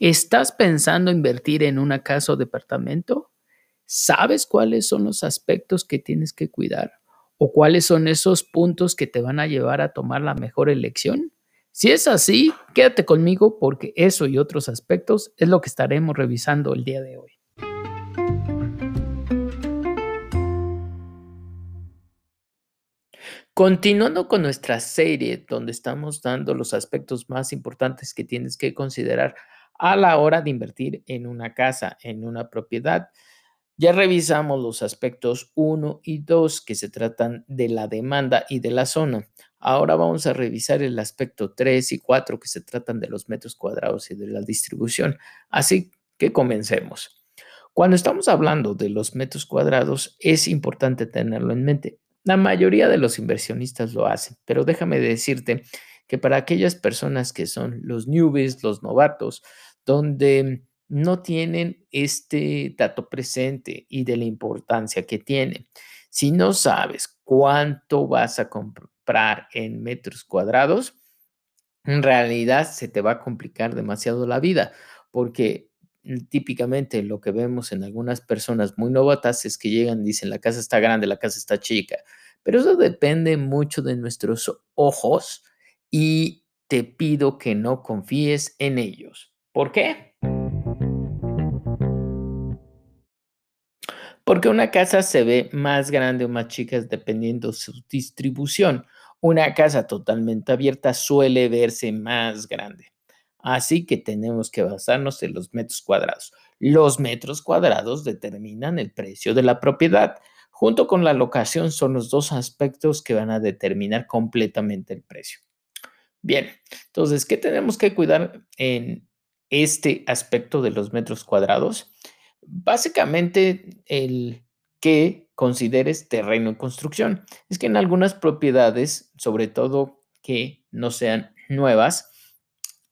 ¿Estás pensando invertir en una casa o departamento? ¿Sabes cuáles son los aspectos que tienes que cuidar? ¿O cuáles son esos puntos que te van a llevar a tomar la mejor elección? Si es así, quédate conmigo porque eso y otros aspectos es lo que estaremos revisando el día de hoy. Continuando con nuestra serie donde estamos dando los aspectos más importantes que tienes que considerar a la hora de invertir en una casa, en una propiedad. Ya revisamos los aspectos 1 y 2 que se tratan de la demanda y de la zona. Ahora vamos a revisar el aspecto 3 y 4 que se tratan de los metros cuadrados y de la distribución. Así que comencemos. Cuando estamos hablando de los metros cuadrados, es importante tenerlo en mente. La mayoría de los inversionistas lo hacen, pero déjame decirte que para aquellas personas que son los newbies, los novatos, donde no tienen este dato presente y de la importancia que tiene. Si no sabes cuánto vas a comprar en metros cuadrados, en realidad se te va a complicar demasiado la vida, porque típicamente lo que vemos en algunas personas muy novatas es que llegan y dicen, la casa está grande, la casa está chica, pero eso depende mucho de nuestros ojos y te pido que no confíes en ellos. ¿Por qué? Porque una casa se ve más grande o más chica dependiendo de su distribución. Una casa totalmente abierta suele verse más grande. Así que tenemos que basarnos en los metros cuadrados. Los metros cuadrados determinan el precio de la propiedad. Junto con la locación son los dos aspectos que van a determinar completamente el precio. Bien, entonces, ¿qué tenemos que cuidar en este aspecto de los metros cuadrados? Básicamente, el que consideres terreno en construcción. Es que en algunas propiedades, sobre todo que no sean nuevas,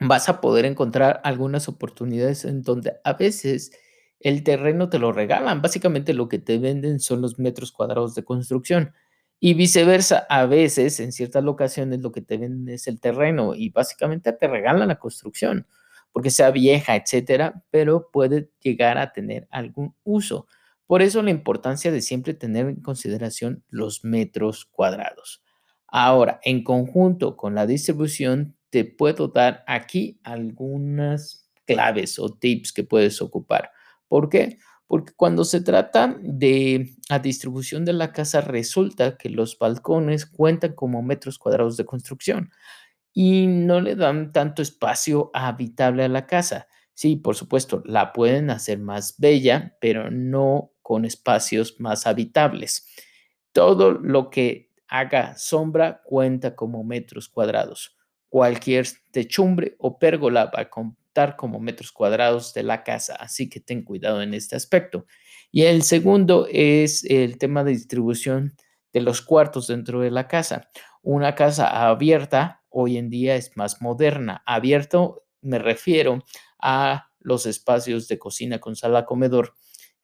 vas a poder encontrar algunas oportunidades en donde a veces el terreno te lo regalan. Básicamente lo que te venden son los metros cuadrados de construcción. Y viceversa, a veces en ciertas locaciones lo que te venden es el terreno y básicamente te regalan la construcción porque sea vieja, etcétera, pero puede llegar a tener algún uso. Por eso la importancia de siempre tener en consideración los metros cuadrados. Ahora, en conjunto con la distribución, te puedo dar aquí algunas claves o tips que puedes ocupar. ¿Por qué? Porque cuando se trata de la distribución de la casa, resulta que los balcones cuentan como metros cuadrados de construcción y no le dan tanto espacio habitable a la casa. Sí, por supuesto, la pueden hacer más bella, pero no con espacios más habitables. Todo lo que haga sombra cuenta como metros cuadrados. Cualquier techumbre o pérgola va a contar como metros cuadrados de la casa, así que ten cuidado en este aspecto. Y el segundo es el tema de distribución de los cuartos dentro de la casa. Una casa abierta hoy en día es más moderna. Abierto me refiero a los espacios de cocina con sala comedor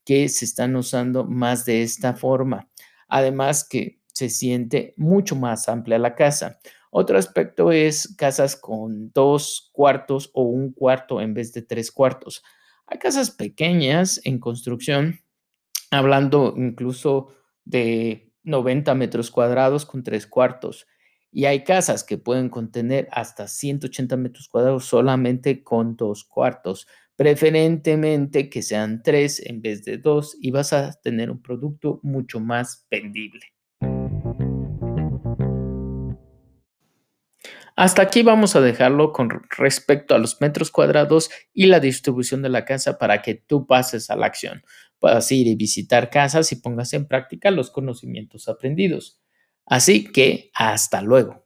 que se están usando más de esta forma. Además que se siente mucho más amplia la casa. Otro aspecto es casas con dos cuartos o un cuarto en vez de tres cuartos. Hay casas pequeñas en construcción, hablando incluso de 90 metros cuadrados con tres cuartos. Y hay casas que pueden contener hasta 180 metros cuadrados solamente con dos cuartos, preferentemente que sean tres en vez de dos y vas a tener un producto mucho más vendible. Hasta aquí vamos a dejarlo con respecto a los metros cuadrados y la distribución de la casa para que tú pases a la acción. Puedas ir y visitar casas y pongas en práctica los conocimientos aprendidos. Así que hasta luego.